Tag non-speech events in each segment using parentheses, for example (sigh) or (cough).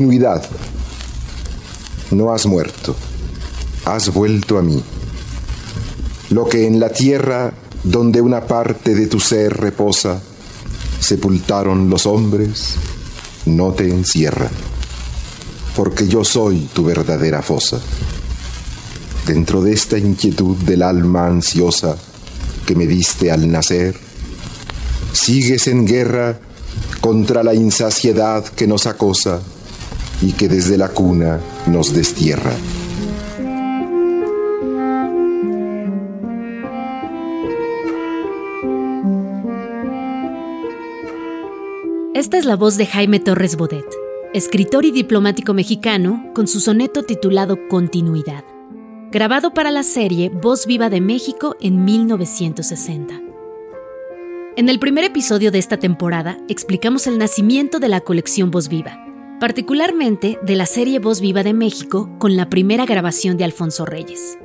continuidad. No has muerto, has vuelto a mí. Lo que en la tierra donde una parte de tu ser reposa, sepultaron los hombres, no te encierran, porque yo soy tu verdadera fosa. Dentro de esta inquietud del alma ansiosa que me diste al nacer, sigues en guerra contra la insaciedad que nos acosa y que desde la cuna nos destierra. Esta es la voz de Jaime Torres Bodet, escritor y diplomático mexicano, con su soneto titulado Continuidad, grabado para la serie Voz Viva de México en 1960. En el primer episodio de esta temporada explicamos el nacimiento de la colección Voz Viva, particularmente de la serie Voz Viva de México con la primera grabación de Alfonso Reyes.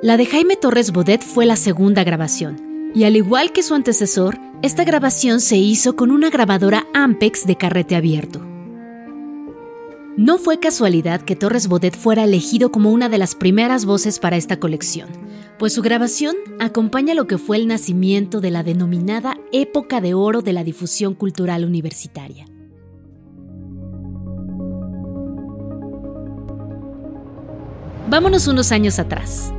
La de Jaime Torres Bodet fue la segunda grabación, y al igual que su antecesor, esta grabación se hizo con una grabadora Ampex de carrete abierto. No fue casualidad que Torres Bodet fuera elegido como una de las primeras voces para esta colección, pues su grabación acompaña lo que fue el nacimiento de la denominada época de oro de la difusión cultural universitaria. Vámonos unos años atrás.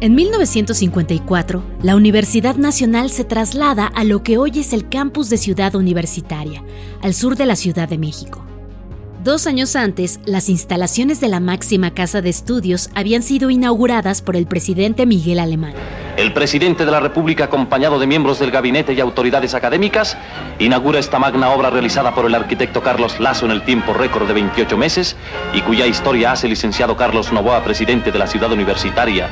En 1954, la Universidad Nacional se traslada a lo que hoy es el campus de Ciudad Universitaria, al sur de la Ciudad de México. Dos años antes, las instalaciones de la máxima casa de estudios habían sido inauguradas por el presidente Miguel Alemán. El presidente de la República, acompañado de miembros del gabinete y autoridades académicas, inaugura esta magna obra realizada por el arquitecto Carlos Lazo en el tiempo récord de 28 meses y cuya historia hace el licenciado Carlos Novoa, presidente de la ciudad universitaria,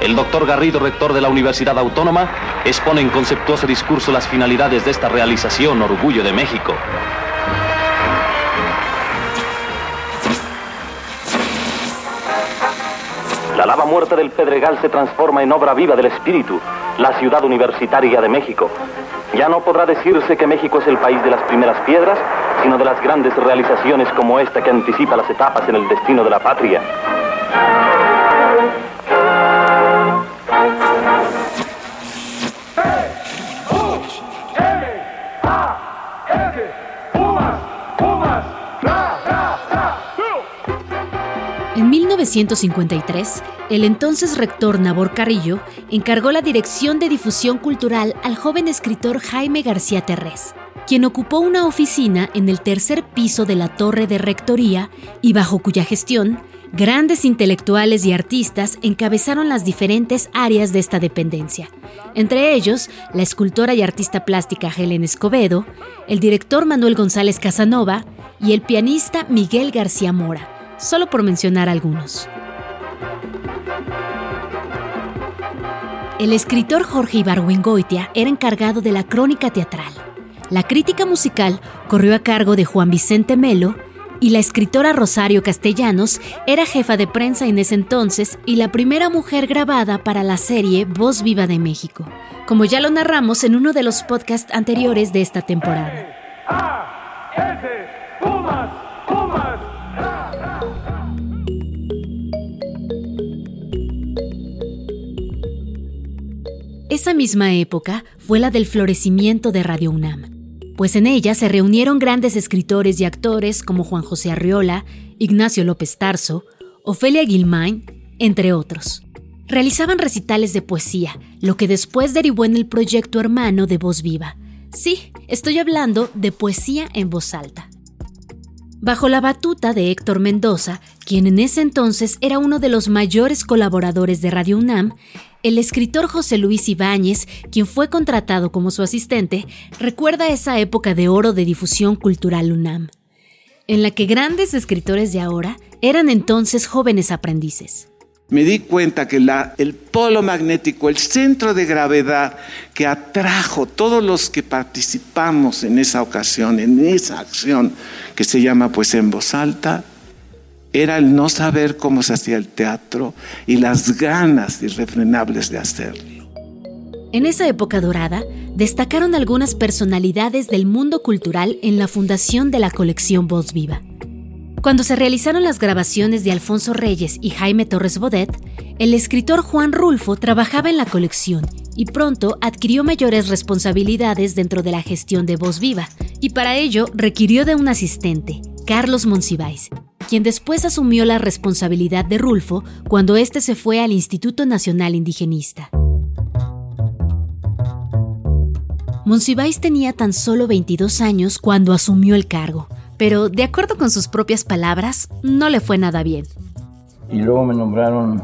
el doctor Garrido, rector de la Universidad Autónoma, expone en conceptuoso discurso las finalidades de esta realización Orgullo de México. La lava muerta del Pedregal se transforma en obra viva del espíritu, la ciudad universitaria de México. Ya no podrá decirse que México es el país de las primeras piedras, sino de las grandes realizaciones como esta que anticipa las etapas en el destino de la patria. 1953, el entonces rector Nabor Carrillo encargó la dirección de difusión cultural al joven escritor Jaime García Terrés, quien ocupó una oficina en el tercer piso de la torre de rectoría y bajo cuya gestión grandes intelectuales y artistas encabezaron las diferentes áreas de esta dependencia, entre ellos la escultora y artista plástica Helen Escobedo, el director Manuel González Casanova y el pianista Miguel García Mora solo por mencionar algunos. El escritor Jorge Ibargüengoitia era encargado de la crónica teatral. La crítica musical corrió a cargo de Juan Vicente Melo y la escritora Rosario Castellanos era jefa de prensa en ese entonces y la primera mujer grabada para la serie Voz Viva de México, como ya lo narramos en uno de los podcasts anteriores de esta temporada. Esa misma época fue la del florecimiento de Radio UNAM, pues en ella se reunieron grandes escritores y actores como Juan José Arriola, Ignacio López Tarso, Ofelia Guilmain, entre otros. Realizaban recitales de poesía, lo que después derivó en el proyecto hermano de Voz Viva. Sí, estoy hablando de poesía en voz alta. Bajo la batuta de Héctor Mendoza, quien en ese entonces era uno de los mayores colaboradores de Radio UNAM, el escritor José Luis Ibáñez, quien fue contratado como su asistente, recuerda esa época de oro de difusión cultural UNAM, en la que grandes escritores de ahora eran entonces jóvenes aprendices. Me di cuenta que el polo magnético, el centro de gravedad que atrajo todos los que participamos en esa ocasión, en esa acción que se llama pues en voz alta, era el no saber cómo se hacía el teatro y las ganas irrefrenables de hacerlo. En esa época dorada, destacaron algunas personalidades del mundo cultural en la fundación de la colección Voz Viva. Cuando se realizaron las grabaciones de Alfonso Reyes y Jaime Torres Bodet, el escritor Juan Rulfo trabajaba en la colección y pronto adquirió mayores responsabilidades dentro de la gestión de Voz Viva, y para ello requirió de un asistente, Carlos Monsiváis, quien después asumió la responsabilidad de Rulfo cuando éste se fue al Instituto Nacional Indigenista. Monsiváis tenía tan solo 22 años cuando asumió el cargo, pero de acuerdo con sus propias palabras, no le fue nada bien. Y luego me nombraron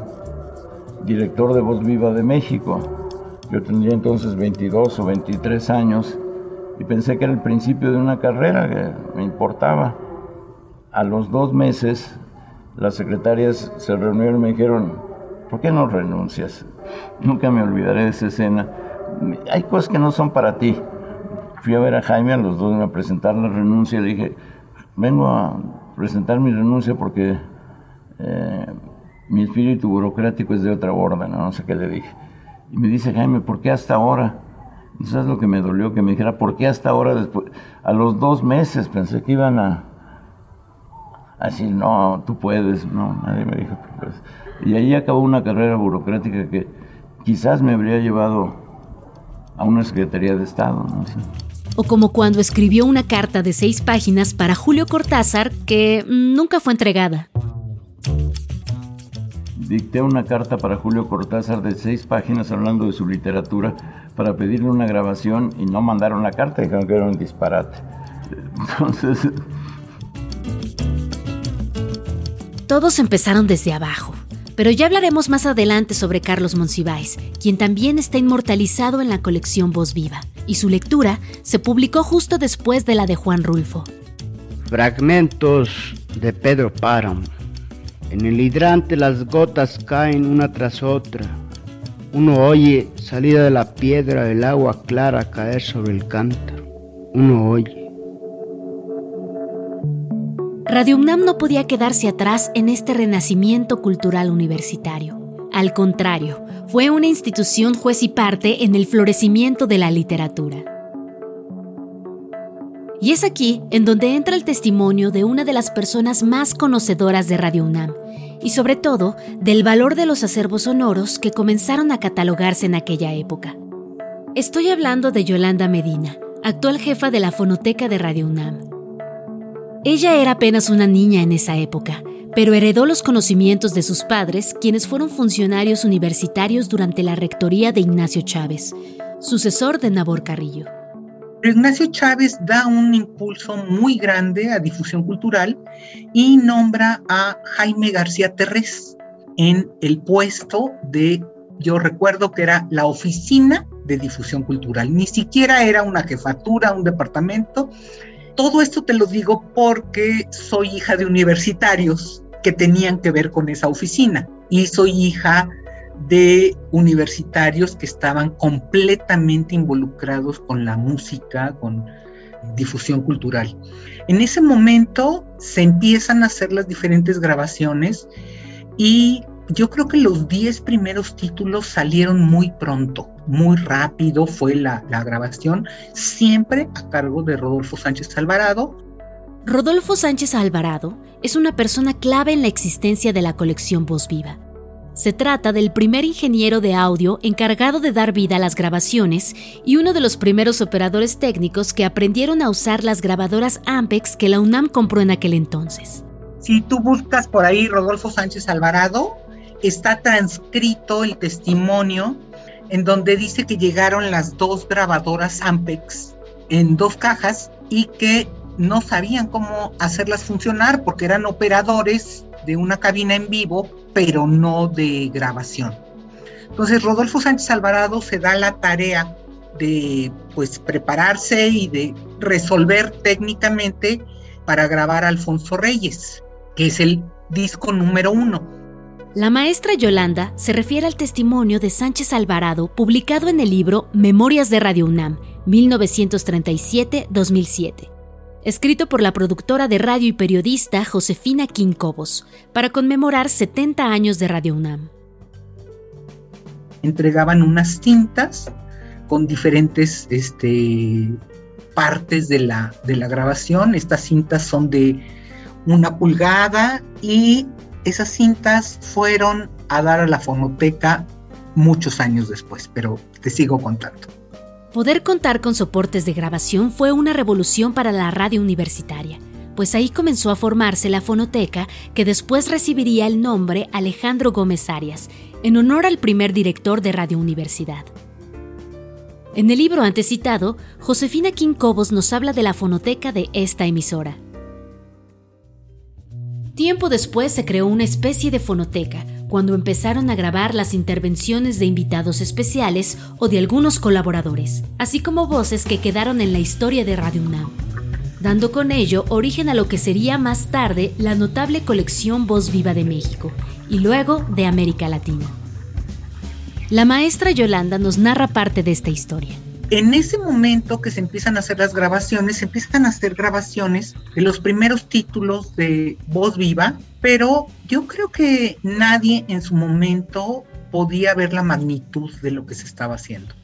director de Voz Viva de México. Yo tendría entonces 22 o 23 años y pensé que era el principio de una carrera que me importaba. A los dos meses, las secretarias se reunieron y me dijeron, ¿por qué no renuncias? Nunca me olvidaré de esa escena hay cosas que no son para ti. Fui a ver a Jaime, a los dos a presentar la renuncia, le dije, vengo a presentar mi renuncia porque eh, mi espíritu burocrático es de otra orden, ¿no? sé qué le dije. Y me dice Jaime, ¿por qué hasta ahora? Y eso es lo que me dolió, que me dijera, ¿por qué hasta ahora? Después? A los dos meses pensé que iban a, decir, no, tú puedes, no, nadie me dijo que puedes. Y ahí acabó una carrera burocrática que quizás me habría llevado a una Secretaría de Estado. O como cuando escribió una carta de seis páginas para Julio Cortázar que nunca fue entregada. Dicté una carta para Julio Cortázar de seis páginas hablando de su literatura para pedirle una grabación y no mandaron la carta, dijeron que era un disparate. (laughs) Entonces... Todos empezaron desde abajo. Pero ya hablaremos más adelante sobre Carlos Monsiváis, quien también está inmortalizado en la colección Voz Viva, y su lectura se publicó justo después de la de Juan Rulfo. Fragmentos de Pedro Páramo. En el hidrante las gotas caen una tras otra. Uno oye, salida de la piedra, el agua clara caer sobre el cántaro. Uno oye. Radio UNAM no podía quedarse atrás en este renacimiento cultural universitario. Al contrario, fue una institución juez y parte en el florecimiento de la literatura. Y es aquí en donde entra el testimonio de una de las personas más conocedoras de Radio UNAM, y sobre todo del valor de los acervos sonoros que comenzaron a catalogarse en aquella época. Estoy hablando de Yolanda Medina, actual jefa de la Fonoteca de Radio UNAM. Ella era apenas una niña en esa época, pero heredó los conocimientos de sus padres, quienes fueron funcionarios universitarios durante la rectoría de Ignacio Chávez, sucesor de Nabor Carrillo. Ignacio Chávez da un impulso muy grande a difusión cultural y nombra a Jaime García Terrés en el puesto de, yo recuerdo que era la oficina de difusión cultural, ni siquiera era una jefatura, un departamento, todo esto te lo digo porque soy hija de universitarios que tenían que ver con esa oficina y soy hija de universitarios que estaban completamente involucrados con la música, con difusión cultural. En ese momento se empiezan a hacer las diferentes grabaciones y yo creo que los 10 primeros títulos salieron muy pronto, muy rápido fue la, la, grabación, siempre a cargo de Rodolfo Sánchez Alvarado. Rodolfo Sánchez Alvarado es una persona clave en la existencia de la colección Voz Viva. Se trata del primer ingeniero de audio encargado de dar vida a las grabaciones y uno de los primeros operadores técnicos que aprendieron a usar las grabadoras Ampex que la UNAM compró en aquel entonces. Si tú buscas por ahí Rodolfo Sánchez Alvarado, está transcrito el testimonio en donde dice que llegaron las dos grabadoras Ampex en dos cajas y que no sabían cómo hacerlas funcionar porque eran operadores de una cabina en vivo, pero no de grabación. Entonces Rodolfo Sánchez Alvarado se da la tarea de pues prepararse y de resolver técnicamente para grabar Alfonso Reyes, que es el disco número uno. La maestra Yolanda se refiere al testimonio de Sánchez Alvarado publicado en el libro Memorias de Radio UNAM, 1937-2007, escrito por la productora de radio y periodista Josefina Quincobos, para conmemorar 70 años de Radio UNAM. Entregaban unas cintas con diferentes este, partes de la, de la grabación. Estas cintas son de una pulgada y esas cintas fueron a dar a la fonoteca muchos años después, pero te sigo contando. Poder contar con soportes de grabación fue una revolución para la radio universitaria, pues ahí comenzó a formarse la fonoteca que después recibiría el nombre Alejandro Gómez Arias, en honor al primer director de Radio Universidad. En el libro antes citado, Josefina Quincobos nos habla de la fonoteca de esta emisora. Tiempo después se creó una especie de fonoteca, cuando empezaron a grabar las intervenciones de invitados especiales o de algunos colaboradores, así como voces que quedaron en la historia de Radio UNAM, dando con ello origen a lo que sería más tarde la notable colección Voz Viva de México y luego de América Latina. La maestra Yolanda nos narra parte de esta historia. En ese momento que se empiezan a hacer las grabaciones, se empiezan a hacer grabaciones de los primeros títulos de Voz Viva, pero yo creo que nadie en su momento podía ver la magnitud de lo que se estaba haciendo.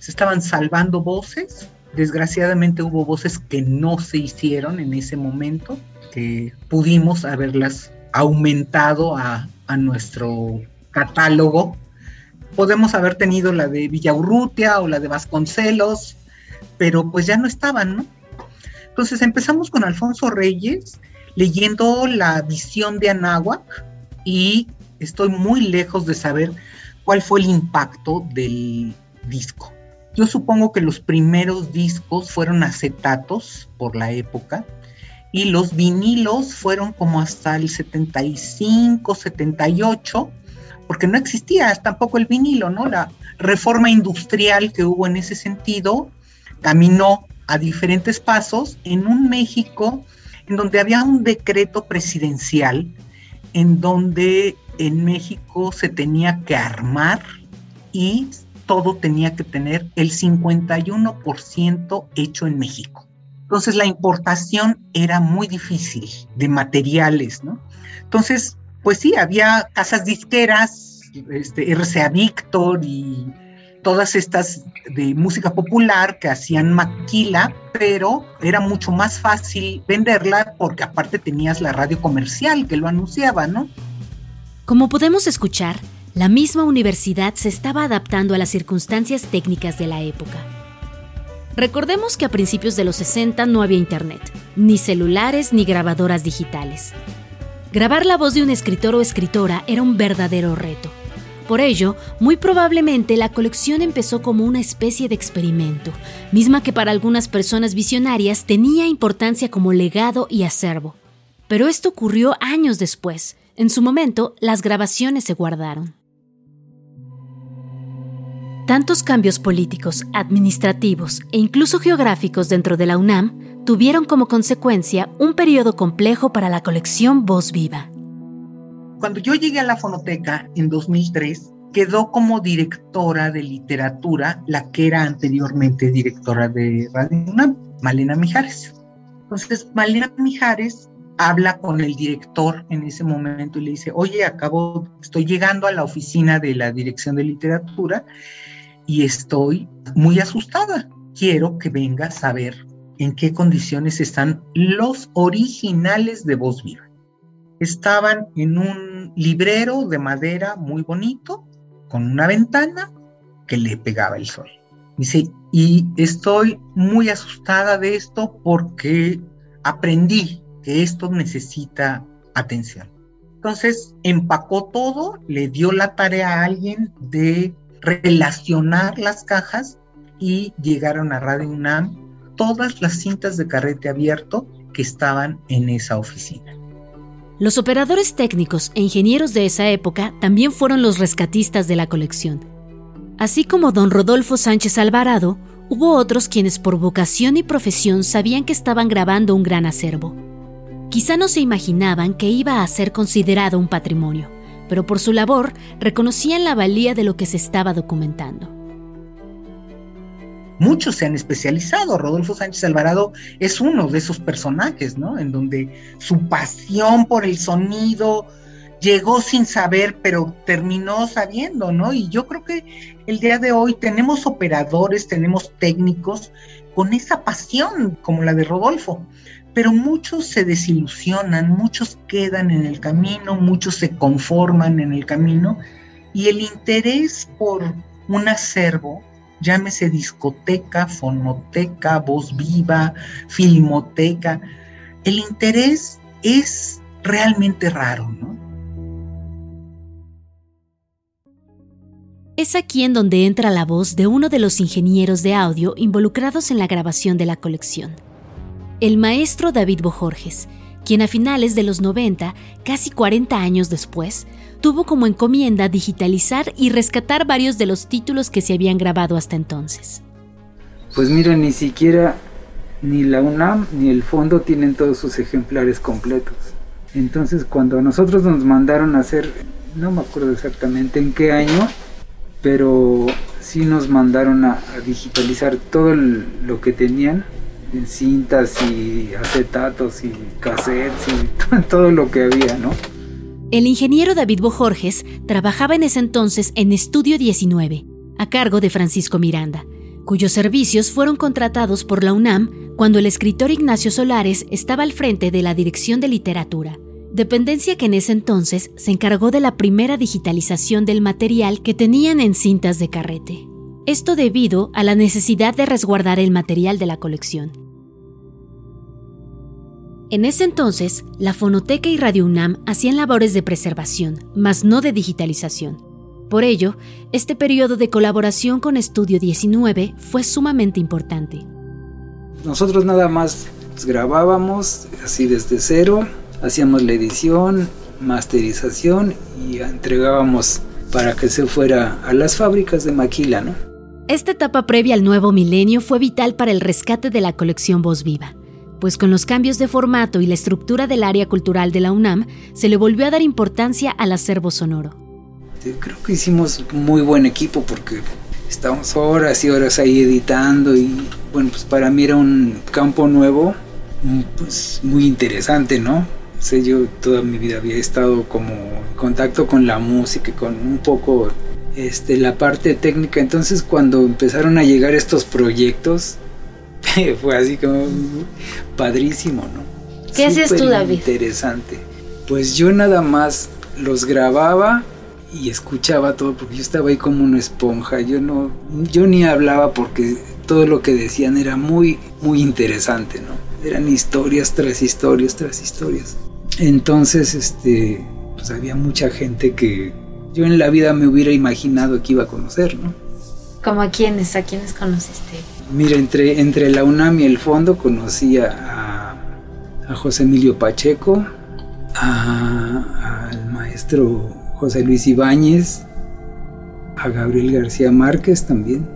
Se estaban salvando voces, desgraciadamente hubo voces que no se hicieron en ese momento, que pudimos haberlas aumentado a, a nuestro catálogo podemos haber tenido la de Villaurrutia o la de Vasconcelos, pero pues ya no estaban, ¿no? Entonces empezamos con Alfonso Reyes leyendo la visión de Anáhuac y estoy muy lejos de saber cuál fue el impacto del disco. Yo supongo que los primeros discos fueron acetatos por la época y los vinilos fueron como hasta el 75, 78 porque no existía tampoco el vinilo, ¿no? La reforma industrial que hubo en ese sentido caminó a diferentes pasos en un México en donde había un decreto presidencial en donde en México se tenía que armar y todo tenía que tener el 51% hecho en México. Entonces la importación era muy difícil de materiales, ¿no? Entonces pues sí, había casas disqueras, este, RCA Víctor y todas estas de música popular que hacían maquila, pero era mucho más fácil venderla porque aparte tenías la radio comercial que lo anunciaba, ¿no? Como podemos escuchar, la misma universidad se estaba adaptando a las circunstancias técnicas de la época. Recordemos que a principios de los 60 no había internet, ni celulares ni grabadoras digitales. Grabar la voz de un escritor o escritora era un verdadero reto. Por ello, muy probablemente la colección empezó como una especie de experimento, misma que para algunas personas visionarias tenía importancia como legado y acervo. Pero esto ocurrió años después. En su momento, las grabaciones se guardaron. Tantos cambios políticos, administrativos e incluso geográficos dentro de la UNAM tuvieron como consecuencia un periodo complejo para la colección Voz Viva. Cuando yo llegué a la fonoteca en 2003, quedó como directora de literatura la que era anteriormente directora de Radio UNAM, Malena Mijares. Entonces, Malena Mijares habla con el director en ese momento y le dice, oye, acabo, estoy llegando a la oficina de la dirección de literatura y estoy muy asustada. Quiero que vengas a ver en qué condiciones están los originales de Voz Viva. Estaban en un librero de madera muy bonito, con una ventana que le pegaba el sol. Dice, y estoy muy asustada de esto porque aprendí que esto necesita atención. Entonces empacó todo, le dio la tarea a alguien de relacionar las cajas y llegaron a Radio UNAM todas las cintas de carrete abierto que estaban en esa oficina. Los operadores técnicos e ingenieros de esa época también fueron los rescatistas de la colección. Así como don Rodolfo Sánchez Alvarado, hubo otros quienes por vocación y profesión sabían que estaban grabando un gran acervo. Quizá no se imaginaban que iba a ser considerado un patrimonio, pero por su labor reconocían la valía de lo que se estaba documentando muchos se han especializado. Rodolfo Sánchez Alvarado es uno de esos personajes, ¿no? En donde su pasión por el sonido llegó sin saber, pero terminó sabiendo, ¿no? Y yo creo que el día de hoy tenemos operadores, tenemos técnicos con esa pasión como la de Rodolfo, pero muchos se desilusionan, muchos quedan en el camino, muchos se conforman en el camino y el interés por un acervo, llámese discoteca, fonoteca, voz viva, filmoteca, el interés es realmente raro, ¿no? Es aquí en donde entra la voz de uno de los ingenieros de audio involucrados en la grabación de la colección, el maestro David Bojorges, quien a finales de los 90, casi 40 años después, tuvo como encomienda digitalizar y rescatar varios de los títulos que se habían grabado hasta entonces. Pues mira, ni siquiera ni la UNAM ni el fondo tienen todos sus ejemplares completos. Entonces cuando a nosotros nos mandaron a hacer, no me acuerdo exactamente en qué año, pero sí nos mandaron a, digitalizar todo lo que tenían en cintas y acetatos y cassettes y (laughs) todo lo que había, ¿no? El ingeniero David Bojorges trabajaba en ese entonces en Estudio 19, a cargo de Francisco Miranda, cuyos servicios fueron contratados por la UNAM cuando el escritor Ignacio Solares estaba al frente de la Dirección de Literatura, dependencia que en ese entonces se encargó de la primera digitalización del material que tenían en cintas de carrete. Esto debido a la necesidad de resguardar el material de la colección. En ese entonces, la Fonoteca y Radio UNAM hacían labores de preservación, mas no de digitalización. Por ello, este periodo de colaboración con Estudio 19 fue sumamente importante. Nosotros nada más grabábamos así desde cero, hacíamos la edición, masterización y entregábamos para que se fuera a las fábricas de maquila, ¿no? Esta etapa previa al nuevo milenio fue vital para el rescate de la colección Voz Viva pues con los cambios de formato y la estructura del área cultural de la UNAM se le volvió a dar importancia al acervo sonoro. Creo que hicimos muy buen equipo porque estábamos horas y horas ahí editando y bueno, pues para mí era un campo nuevo, pues muy interesante, ¿no? sé, yo toda mi vida había estado como en contacto con la música, con un poco este, la parte técnica, entonces cuando empezaron a llegar estos proyectos, (laughs) fue así como padrísimo, ¿no? ¿Qué hacías tú, David? Interesante. Pues yo nada más los grababa y escuchaba todo porque yo estaba ahí como una esponja. Yo no, yo ni hablaba porque todo lo que decían era muy, muy interesante, ¿no? Eran historias tras historias tras historias. Entonces, este, pues había mucha gente que yo en la vida me hubiera imaginado que iba a conocer, ¿no? ¿Como a quiénes? ¿A quiénes conociste? Mira, entre, entre la UNAM y el fondo conocí a, José Emilio Pacheco, al maestro José Luis Ibáñez, a Gabriel García Márquez también.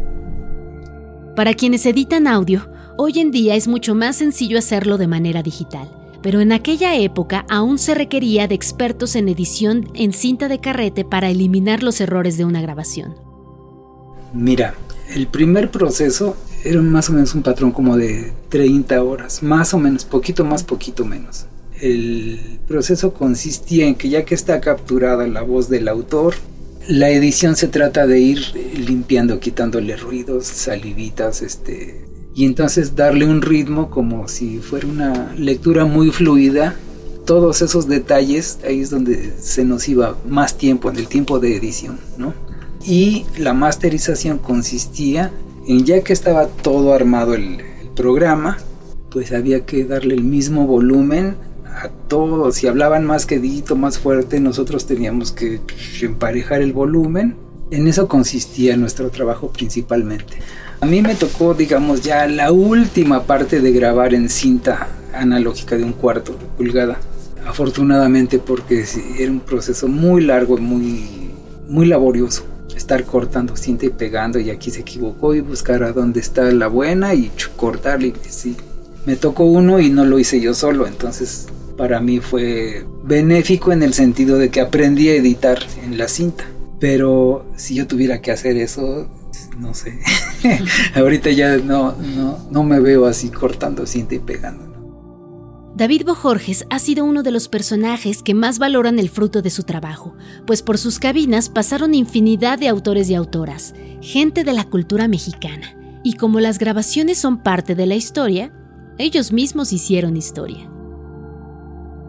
Para quienes editan audio, hoy en día es mucho más sencillo hacerlo de manera digital, pero en aquella época aún se requería de expertos en edición en cinta de carrete para eliminar los errores de una grabación. Mira, el primer proceso era más o menos un patrón como de 30 horas, más o menos, poquito más, poquito menos. El proceso consistía en que ya que está capturada la voz del autor, la edición se trata de ir limpiando, quitándole ruidos, salivitas, este, y entonces darle un ritmo como si fuera una lectura muy fluida. Todos esos detalles, ahí es donde se nos iba más tiempo, en el tiempo de edición, ¿no? Y la masterización consistía ya que estaba todo armado el, programa, pues había que darle el mismo volumen a todos. Si hablaban más quedito, más fuerte, nosotros teníamos que emparejar el volumen. En eso consistía nuestro trabajo principalmente. A mí me tocó, digamos, ya la última parte de grabar en cinta analógica de un cuarto de pulgada. Afortunadamente porque era un proceso muy largo y muy, muy laborioso estar cortando cinta y pegando y aquí se equivocó y buscar a dónde está la buena y cortarle. Sí. Me tocó uno y no lo hice yo solo, entonces para mí fue benéfico en el sentido de que aprendí a editar en la cinta. Pero si yo tuviera que hacer eso, no sé. (laughs) Ahorita ya no, no, no me veo así cortando cinta y pegando. David Bojorges ha sido uno de los personajes que más valoran el fruto de su trabajo, pues por sus cabinas pasaron infinidad de autores y autoras, gente de la cultura mexicana, y como las grabaciones son parte de la historia, ellos mismos hicieron historia.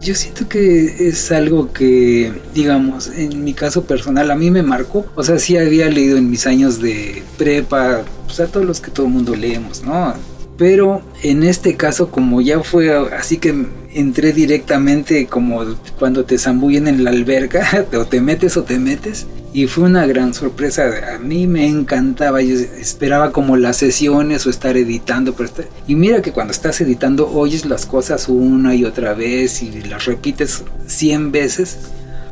Yo siento que es algo que, digamos, en mi caso personal a mí me marcó. O sea, sí había leído en mis años de prepa, o sea, todos los que todo el mundo leemos, ¿no? Pero en este caso, como ya fue así que entré directamente como cuando te zambullen en la alberca, (laughs) o te metes o te metes. Y fue una gran sorpresa. A mí me encantaba. Yo esperaba como las sesiones o estar editando. Pero Y mira que cuando estás editando oyes las cosas una y otra vez y las repites 100 veces.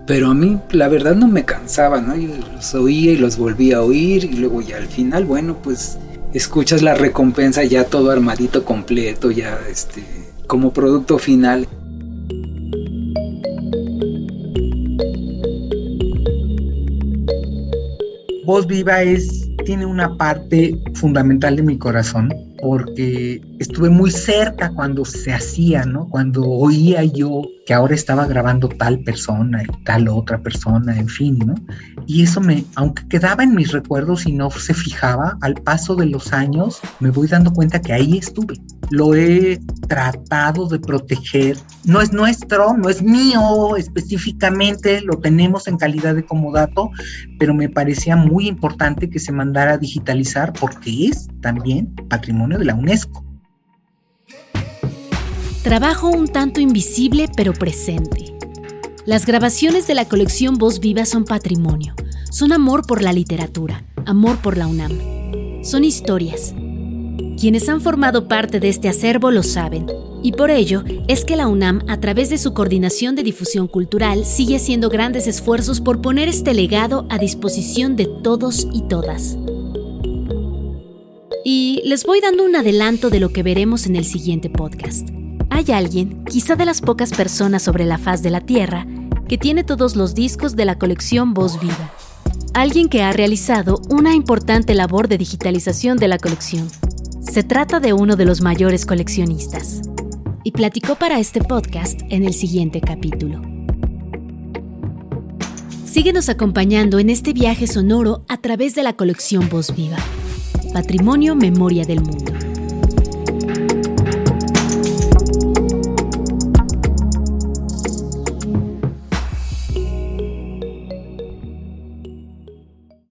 Pero a mí la verdad no me cansaba, ¿no? Yo los oía y los volvía a oír y luego ya al final, bueno, pues escuchas la recompensa ya todo armadito completo, ya este, como producto final. Voz Viva es, tiene una parte fundamental de mi corazón porque estuve muy cerca cuando se hacía, ¿no? Cuando oía yo que ahora estaba grabando tal persona y tal otra persona, en fin, ¿no? Y eso me, aunque quedaba en mis recuerdos y no se fijaba, al paso de los años me voy dando cuenta que ahí estuve. Lo he tratado de proteger. No es nuestro, no es mío específicamente, lo tenemos en calidad de comodato, pero me parecía muy importante que se mandara a digitalizar porque es también patrimonio de la UNESCO. Trabajo un tanto invisible pero presente. Las grabaciones de la colección Voz Viva son patrimonio, son amor por la literatura, amor por la UNAM. Son historias. Quienes han formado parte de este acervo lo saben, y por ello es que la UNAM, a través de su coordinación de difusión cultural, sigue haciendo grandes esfuerzos por poner este legado a disposición de todos y todas. Y les voy dando un adelanto de lo que veremos en el siguiente podcast. Hay alguien, quizá de las pocas personas sobre la faz de la Tierra, que tiene todos los discos de la colección Voz Viva. Alguien que ha realizado una importante labor de digitalización de la colección. Se trata de uno de los mayores coleccionistas. Y platicó para este podcast en el siguiente capítulo. Síguenos acompañando en este viaje sonoro a través de la colección Voz Viva. Patrimonio Memoria del Mundo.